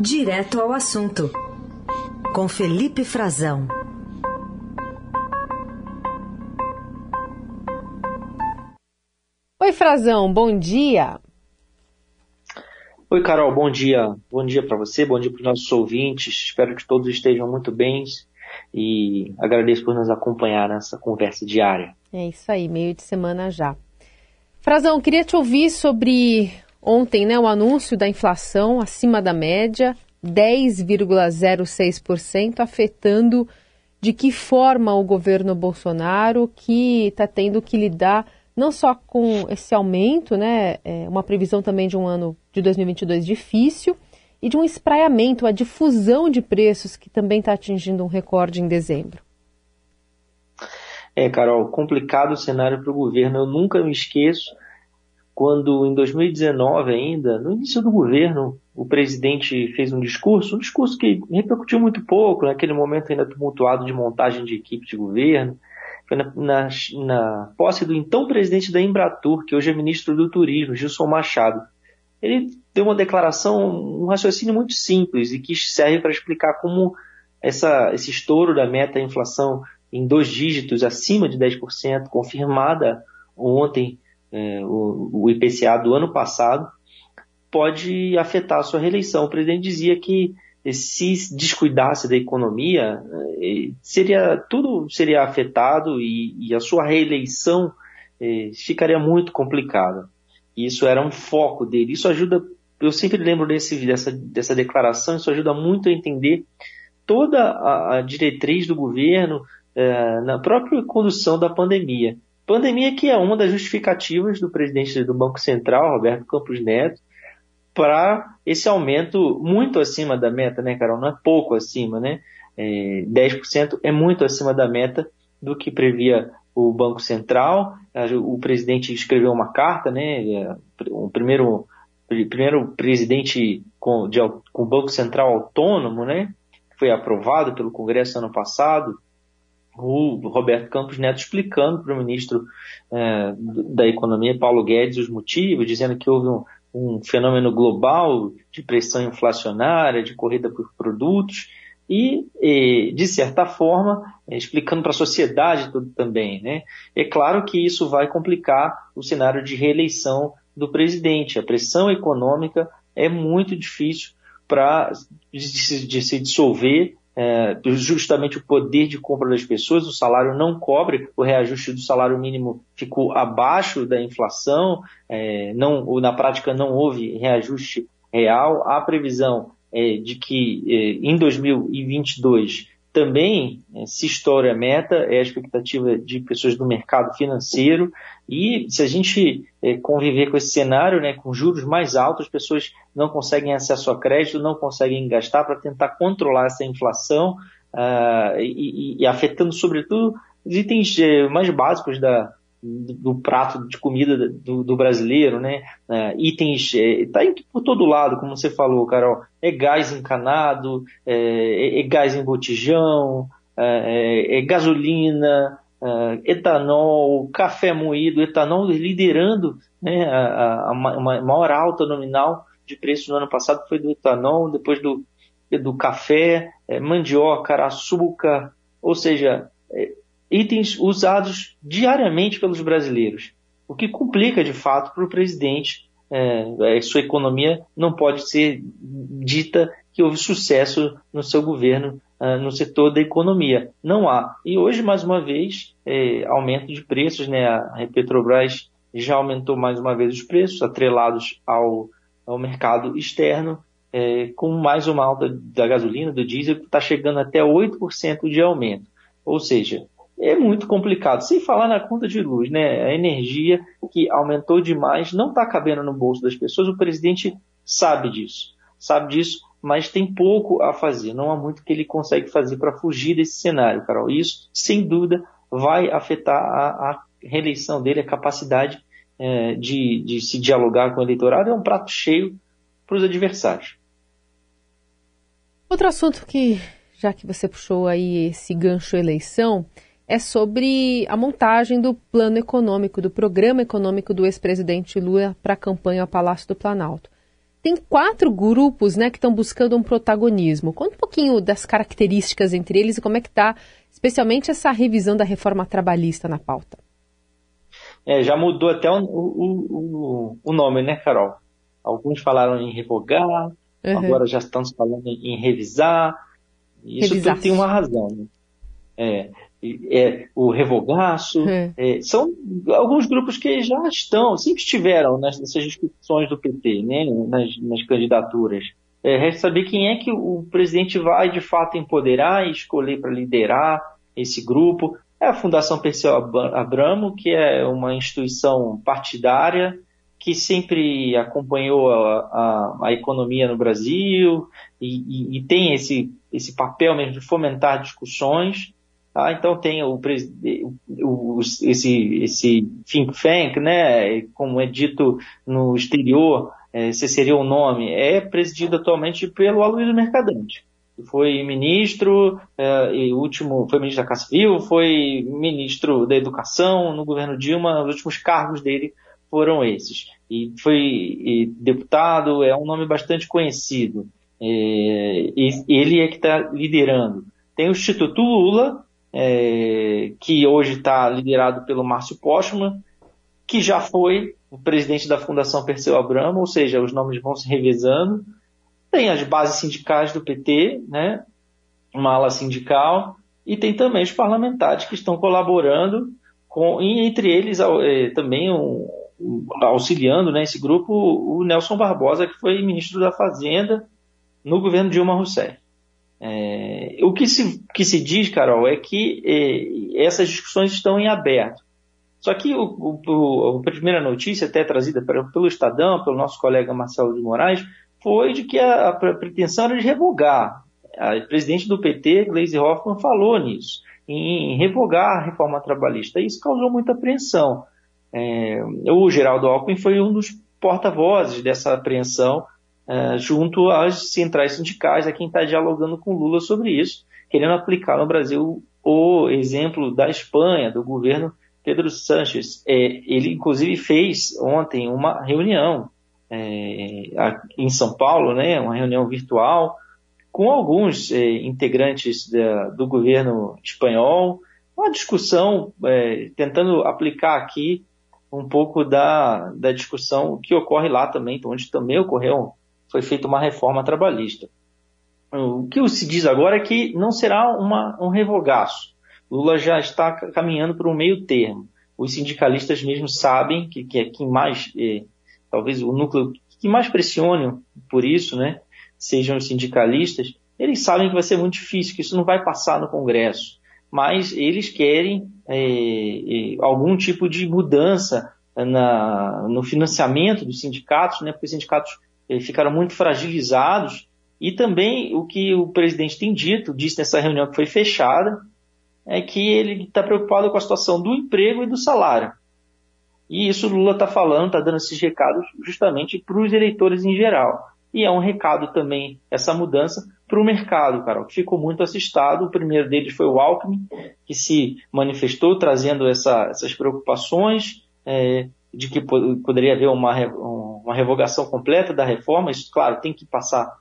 Direto ao assunto, com Felipe Frazão. Oi, Frazão, bom dia. Oi, Carol, bom dia. Bom dia para você, bom dia para os nossos ouvintes. Espero que todos estejam muito bem e agradeço por nos acompanhar nessa conversa diária. É isso aí, meio de semana já. Frazão, queria te ouvir sobre ontem, né, o anúncio da inflação acima da média, 10,06%, afetando de que forma o governo Bolsonaro que está tendo que lidar não só com esse aumento, né, é uma previsão também de um ano de 2022 difícil e de um espraiamento, a difusão de preços que também está atingindo um recorde em dezembro. É, Carol, complicado o cenário para o governo. Eu nunca me esqueço quando, em 2019 ainda, no início do governo, o presidente fez um discurso, um discurso que repercutiu muito pouco, naquele momento ainda tumultuado de montagem de equipe de governo. Foi na, na, na posse do então presidente da Embratur, que hoje é ministro do Turismo, Gilson Machado. Ele deu uma declaração, um raciocínio muito simples e que serve para explicar como essa, esse estouro da meta inflação em dois dígitos, acima de 10%, confirmada ontem, é, o, o, IPCA do ano passado, pode afetar a sua reeleição. O presidente dizia que se descuidasse da economia, é, seria tudo seria afetado e, e a sua reeleição é, ficaria muito complicada. Isso era um foco dele. Isso ajuda, eu sempre lembro desse, dessa, dessa declaração, isso ajuda muito a entender toda a, a diretriz do governo, é, na própria condução da pandemia. Pandemia que é uma das justificativas do presidente do Banco Central, Roberto Campos Neto, para esse aumento muito acima da meta, né, Carol? Não é pouco acima, né? É, 10% é muito acima da meta do que previa o Banco Central. O presidente escreveu uma carta, né? É, o primeiro, primeiro presidente com, com o Banco Central autônomo, né? Foi aprovado pelo Congresso ano passado o Roberto Campos Neto explicando para o ministro é, da Economia, Paulo Guedes, os motivos, dizendo que houve um, um, fenômeno global de pressão inflacionária, de corrida por produtos, e, e de certa forma, é, explicando para a sociedade tudo também. Né? É claro que isso vai complicar o cenário de reeleição do presidente. A pressão econômica é muito difícil para de, se dissolver é, justamente o poder de compra das pessoas, o salário não cobre, o reajuste do salário mínimo ficou abaixo da inflação, é, não, na prática não houve reajuste real. A previsão é de que é, em 2022 também é, se estoura a meta, é a expectativa de pessoas do mercado financeiro, e se a gente é, conviver com esse cenário, né, com juros mais altos, pessoas não conseguem acesso a crédito, não conseguem gastar para tentar controlar essa inflação, uh, e, e, afetando sobretudo os itens é, mais básicos da, do, do, prato de comida do, do brasileiro, né? Uh, itens, é, por todo lado, como você falou, Carol. É gás encanado, é, é, é gás em botijão, é, é, é gasolina, etanol, café moído, etanol liderando né, a, a, a, maior alta nominal de preço no ano passado foi do etanol, depois do, do café, mandioca, açúcar, ou seja, itens usados diariamente pelos brasileiros, o que complica de fato para o presidente. É, sua economia não pode ser dita que houve sucesso no seu governo uh, no setor da economia. Não há. E hoje, mais uma vez, é, aumento de preços, né? A Petrobras já aumentou mais uma vez os preços, atrelados ao, ao mercado externo, é, com mais uma alta da gasolina, do diesel, que está chegando até 8% de aumento. Ou seja, é muito complicado. Sem falar na conta de luz, né? A energia que aumentou demais não está cabendo no bolso das pessoas. O presidente sabe disso, sabe disso, mas tem pouco a fazer. Não há muito que ele consegue fazer para fugir desse cenário, Carol. Isso, sem dúvida, vai afetar a, a reeleição dele, a capacidade é, de, de se dialogar com o eleitorado. É um prato cheio para os adversários. Outro assunto que, já que você puxou aí esse gancho eleição, é sobre a montagem do plano econômico, do programa econômico do ex-presidente Lula para a campanha ao Palácio do Planalto. tem quatro grupos né, que estão buscando um protagonismo. Conta um pouquinho das características entre eles e como é que está, especialmente essa revisão da reforma trabalhista na pauta. É, já mudou até o, o, o, o nome, né, Carol? Alguns falaram em revogar, uhum. agora já estão falando em revisar. Isso tem uma razão. Né? É, é, o revogaço, é. É, são alguns grupos que já estão, sempre estiveram nessas discussões do PT, né, nas, nas candidaturas. É, resta saber quem é que o presidente vai de fato empoderar e escolher para liderar esse grupo. É a Fundação Perseu Abramo, que é uma instituição partidária que sempre acompanhou a, a, a economia no Brasil e, e, e, tem esse, esse papel mesmo de fomentar discussões. Tá? Então tem o, o, esse, esse think tank, né, como é dito no exterior, é, esse seria o nome, é presidido atualmente pelo Aloysio Mercadante foi ministro, é, e último, foi ministro da Casa Civil, foi ministro da Educação no governo Dilma, os últimos cargos dele foram esses. E foi e deputado, é um nome bastante conhecido. É, e ele é que está liderando. Tem o Instituto Lula, é, que hoje está liderado pelo Márcio Postman, que já foi o presidente da Fundação Perseu Abramo, ou seja, os nomes vão se revezando. Tem as bases sindicais do PT, né, uma ala sindical, e tem também os parlamentares que estão colaborando com, e entre eles é, também um, auxiliando né, esse grupo o Nelson Barbosa, que foi ministro da Fazenda no governo Dilma Rousseff. É, o que se, que se diz, Carol, é que é, essas discussões estão em aberto. Só que o, o, a primeira notícia, até trazida pelo Estadão, pelo nosso colega Marcelo de Moraes, foi de que a, a pretensão era de revogar. A presidente do PT, Gleisi Hoffmann, falou nisso, em revogar a reforma trabalhista. Isso causou muita apreensão. É, o Geraldo Alckmin foi um dos porta-vozes dessa apreensão é, junto às centrais sindicais, a quem está dialogando com Lula sobre isso, querendo aplicar no Brasil o exemplo da Espanha, do governo Pedro Sánchez. É, ele, inclusive, fez ontem uma reunião é, em São Paulo, né, uma reunião virtual, com alguns é, integrantes da, do governo espanhol, uma discussão tentando aplicar aqui um pouco da, da discussão que ocorre lá também, onde também ocorreu, foi feita uma reforma trabalhista. O que se diz agora é que não será uma, um revogaço. Lula já está caminhando para um meio termo. Os sindicalistas mesmo sabem que, que é quem mais, é, talvez o núcleo que mais pressione por isso, né, sejam os sindicalistas. Eles sabem que vai ser muito difícil, que isso não vai passar no Congresso mas eles querem é, é, algum tipo de mudança na, no financiamento dos sindicatos, né, porque os sindicatos ficaram muito fragilizados, e também o que o presidente tem dito, disse nessa reunião que foi fechada, é que ele está preocupado com a situação do emprego e do salário. E isso o Lula está falando, está dando esses recados justamente para os eleitores em geral. E é um recado também, essa mudança, para o mercado, Carol, que ficou muito assustado. O primeiro deles foi o Alckmin, que se manifestou trazendo essa, essas preocupações é, de que poderia haver uma, uma revogação completa da reforma. Isso, claro, tem que passar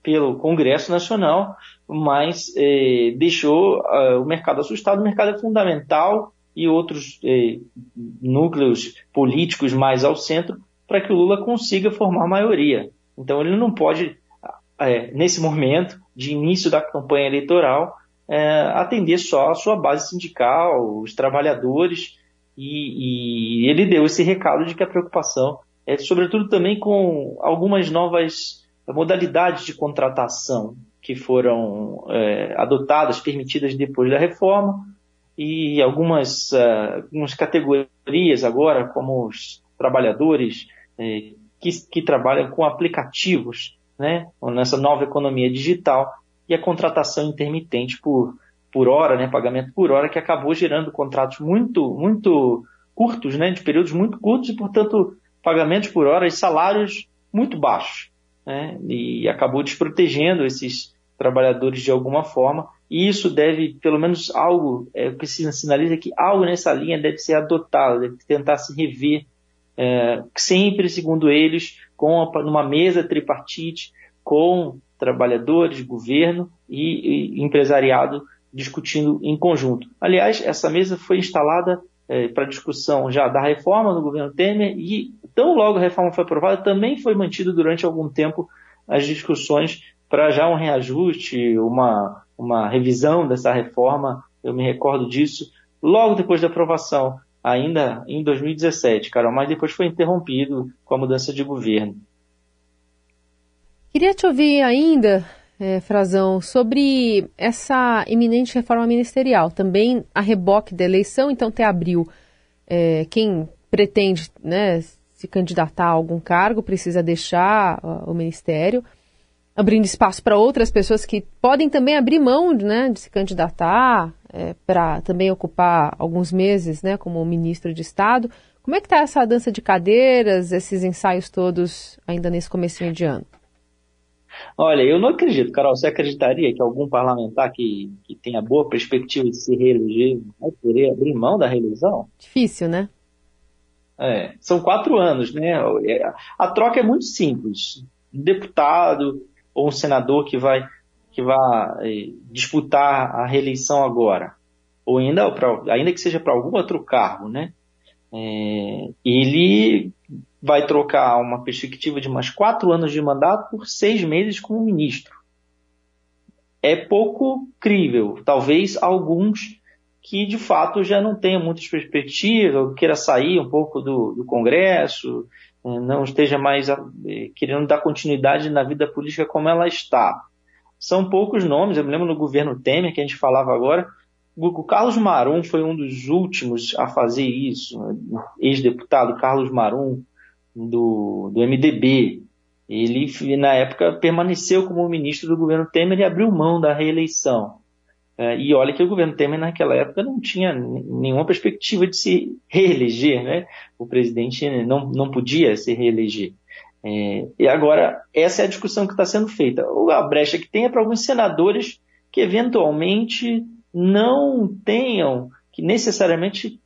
pelo Congresso Nacional, mas é, deixou uh, o mercado assustado. O mercado é fundamental e outros é, núcleos políticos mais ao centro para que o Lula consiga formar maioria. Então ele não pode é, nesse momento de início da campanha eleitoral, atender só a sua base sindical, os trabalhadores, e, e, ele deu esse recado de que a preocupação é sobretudo também com algumas novas modalidades de contratação que foram é, adotadas, permitidas depois da reforma, e algumas, uh, algumas categorias agora, como os trabalhadores é, que, que trabalham com aplicativos né, nessa nova economia digital e a contratação intermitente por, por hora, né, pagamento por hora, que acabou gerando contratos muito, muito curtos, né, de períodos muito curtos e, portanto, pagamentos por hora e salários muito baixos. Né, e acabou desprotegendo esses trabalhadores de alguma forma. E isso deve, pelo menos algo, é, o que se sinaliza que algo nessa linha deve ser adotado, deve tentar se rever, é, sempre, segundo eles, com numa mesa tripartite com trabalhadores, governo e, e empresariado discutindo em conjunto. Aliás, essa mesa foi instalada é, para discussão já da reforma no governo Temer e tão logo a reforma foi aprovada, também foi mantido durante algum tempo as discussões para já um reajuste, uma, uma revisão dessa reforma, eu me recordo disso, logo depois da aprovação, ainda em 2017, Carol, mas depois foi interrompido com a mudança de governo. Queria te ouvir ainda, é, Frazão, sobre essa iminente reforma ministerial, também a reboque da eleição, então até abril, é, quem pretende né, se candidatar a algum cargo precisa deixar o ministério abrindo espaço para outras pessoas que podem também abrir mão né, de se candidatar é, para também ocupar alguns meses né, como ministro de Estado. Como é que está essa dança de cadeiras, esses ensaios todos ainda nesse começo de ano? Olha, eu não acredito, Carol. Você acreditaria que algum parlamentar que, que tenha boa perspectiva de se reeleger vai querer abrir mão da reeleição? Difícil, né? É, são quatro anos, né? A troca é muito simples. Deputado, ou um senador que vai, que vai eh, disputar a reeleição agora, ou ainda, ainda que seja para algum outro cargo, né? É, ele vai trocar uma perspectiva de mais quatro anos de mandato por seis meses como ministro. É pouco crível. Talvez alguns que de fato já não tenham muitas perspectivas, queira sair um pouco do, do Congresso, é, não esteja mais é, querendo dar continuidade na vida política como ela está. São poucos nomes, eu me lembro no governo Temer, que a gente falava agora, o Carlos Marum foi um dos últimos a fazer isso, ex-deputado Carlos Marum, do, do MDB. Ele, na época, permaneceu como ministro do governo Temer e abriu mão da reeleição. É, e olha que o governo Temer naquela época não tinha nenhuma perspectiva de se reeleger, né? O presidente não, não podia se reeleger. É, e agora, essa é a discussão que está sendo feita. A brecha que tem é para alguns senadores que eventualmente não tenham que necessariamente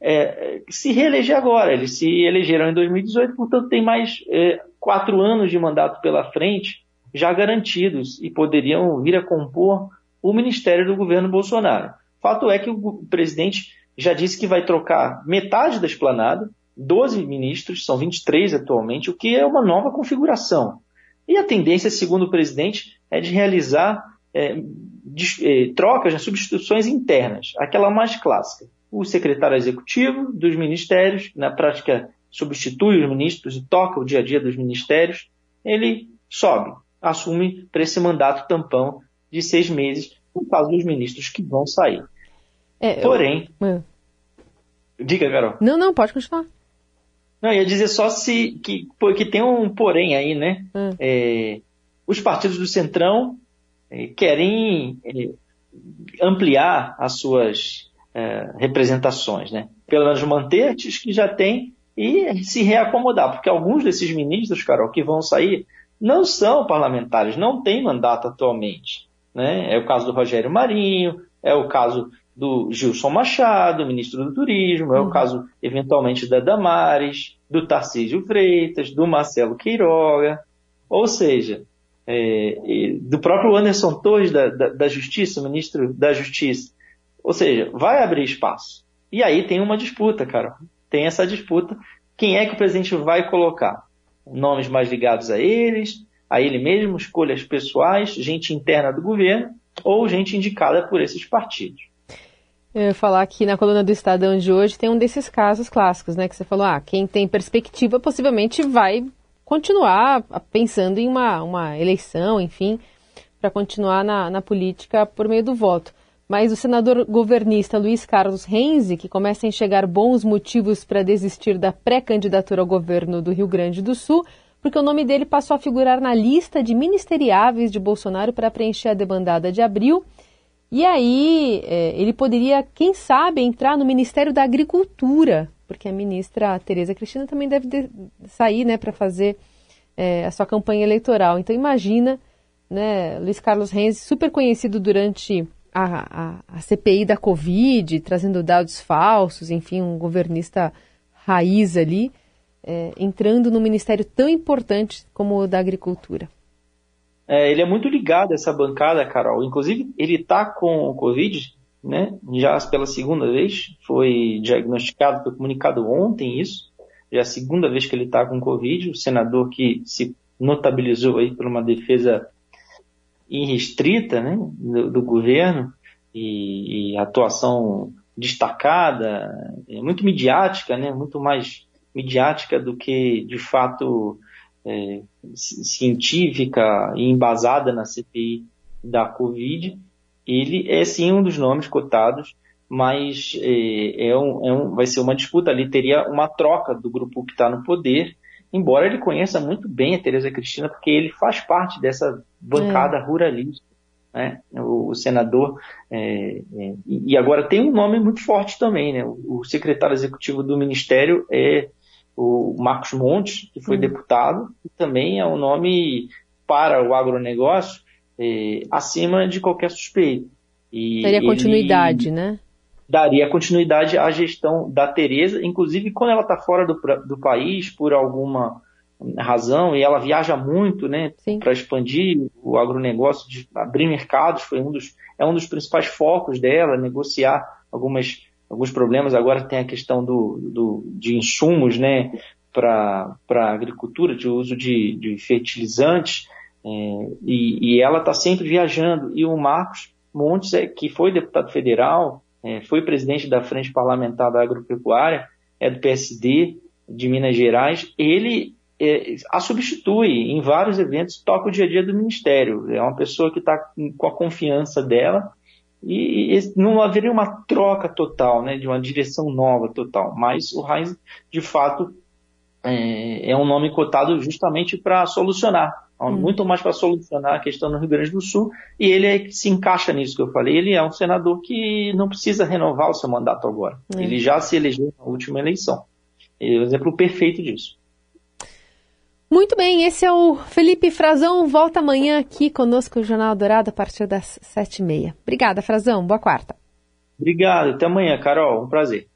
é, se reeleger agora. Eles se elegeram em 2018, portanto tem mais é, quatro anos de mandato pela frente já garantidos e poderiam vir a compor o ministério do governo Bolsonaro. Fato é que o presidente já disse que vai trocar metade da esplanada, 12 ministros, são 23 atualmente, o que é uma nova configuração. E a tendência, segundo o presidente, é de realizar é, de, é, trocas, né, substituições internas, aquela mais clássica. O secretário executivo dos ministérios, na prática, substitui os ministros e toca o dia a dia dos ministérios, ele sobe, assume para esse mandato tampão de seis meses, no caso dos ministros que vão sair. É, Porém, eu... É. diga, Carol. Não, não, pode continuar. Não, ia dizer só se que, que tem um porém aí, né? Hum. É, os partidos do Centrão é, querem é, ampliar as suas é, representações, né? Pelo menos manter as que já tem e se reacomodar, porque alguns desses ministros, Carol, que vão sair, não são parlamentares, não têm mandato atualmente. Né? É o caso do Rogério Marinho, é o caso do Gilson Machado, ministro do Turismo, é o uhum. caso, eventualmente, da Damares, do Tarcísio Freitas, do Marcelo Queiroga, ou seja, é, do próprio Anderson Torres da, da, da, Justiça, ministro da Justiça. Ou seja, vai abrir espaço. E aí tem uma disputa, cara. Tem essa disputa. Quem é que o presidente vai colocar? Nomes mais ligados a eles, a ele mesmo, escolhas pessoais, gente interna do governo ou gente indicada por esses partidos. Eu ia falar que na coluna do Estadão de hoje tem um desses casos clássicos, né? Que você falou, ah, quem tem perspectiva possivelmente vai continuar pensando em uma, uma eleição, enfim, para continuar na, na política por meio do voto. Mas o senador governista Luiz Carlos Renzi, que começa a enxergar bons motivos para desistir da pré-candidatura ao governo do Rio Grande do Sul, porque o nome dele passou a figurar na lista de ministeriáveis de Bolsonaro para preencher a debandada de abril. E aí é, ele poderia, quem sabe, entrar no Ministério da Agricultura, porque a ministra Tereza Cristina também deve de, sair né, para fazer é, a sua campanha eleitoral. Então imagina, né, Luiz Carlos Renzi, super conhecido durante a, a, a CPI da Covid, trazendo dados falsos, enfim, um governista raiz ali é, entrando num ministério tão importante como o da Agricultura. É, ele é muito ligado a essa bancada, Carol. Inclusive, ele está com o Covid, né? Já pela segunda vez. Foi diagnosticado, foi comunicado ontem isso. Já é a segunda vez que ele está com Covid. O senador que se notabilizou aí por uma defesa irrestrita né, do, do governo e, e, atuação destacada, é muito midiática, né, muito mais midiática do que de fato é, científica e embasada na CPI da Covid, ele é sim um dos nomes cotados, mas é, é, um, é um, vai ser uma disputa ali, teria uma troca do grupo que está no poder, embora ele conheça muito bem a Tereza Cristina, porque ele faz parte dessa bancada é. ruralista, né? o, o senador, é, é, e agora tem um nome muito forte também, né? o, o secretário executivo do Ministério é o Marcos Montes, que foi hum. deputado, e também é um nome para o agronegócio é, acima de qualquer suspeito. E Daria continuidade, né? Daria continuidade à gestão da Tereza, inclusive quando ela está fora do, do país por alguma razão, e ela viaja muito né, para expandir o agronegócio, de abrir mercados, foi um dos, é um dos principais focos dela, negociar algumas alguns problemas. Agora tem a questão do, do de insumos né, para a agricultura, de uso de, de fertilizantes, é, e, e, ela está sempre viajando. E o Marcos Montes, é, que foi deputado federal, é, foi presidente da Frente Parlamentar da Agropecuária, é do PSD de Minas Gerais, ele é, a substitui em vários eventos, toca o dia a dia do Ministério. É uma pessoa que está com a confiança dela e, e, não haveria uma troca total, né, de uma direção nova total. Mas o Heinz, de fato, é, é um nome cotado justamente para solucionar, hum. muito mais para solucionar a questão no Rio Grande do Sul. E ele é que se encaixa nisso que eu falei. Ele é um senador que não precisa renovar o seu mandato agora. É. Ele já se elegeu na última eleição. É o exemplo perfeito disso. Muito bem, esse é o Felipe Frazão. Volta amanhã aqui conosco no Jornal Dourado a partir das sete e meia. Obrigada, Frazão. Boa quarta. Obrigado. Até amanhã, Carol. Um prazer.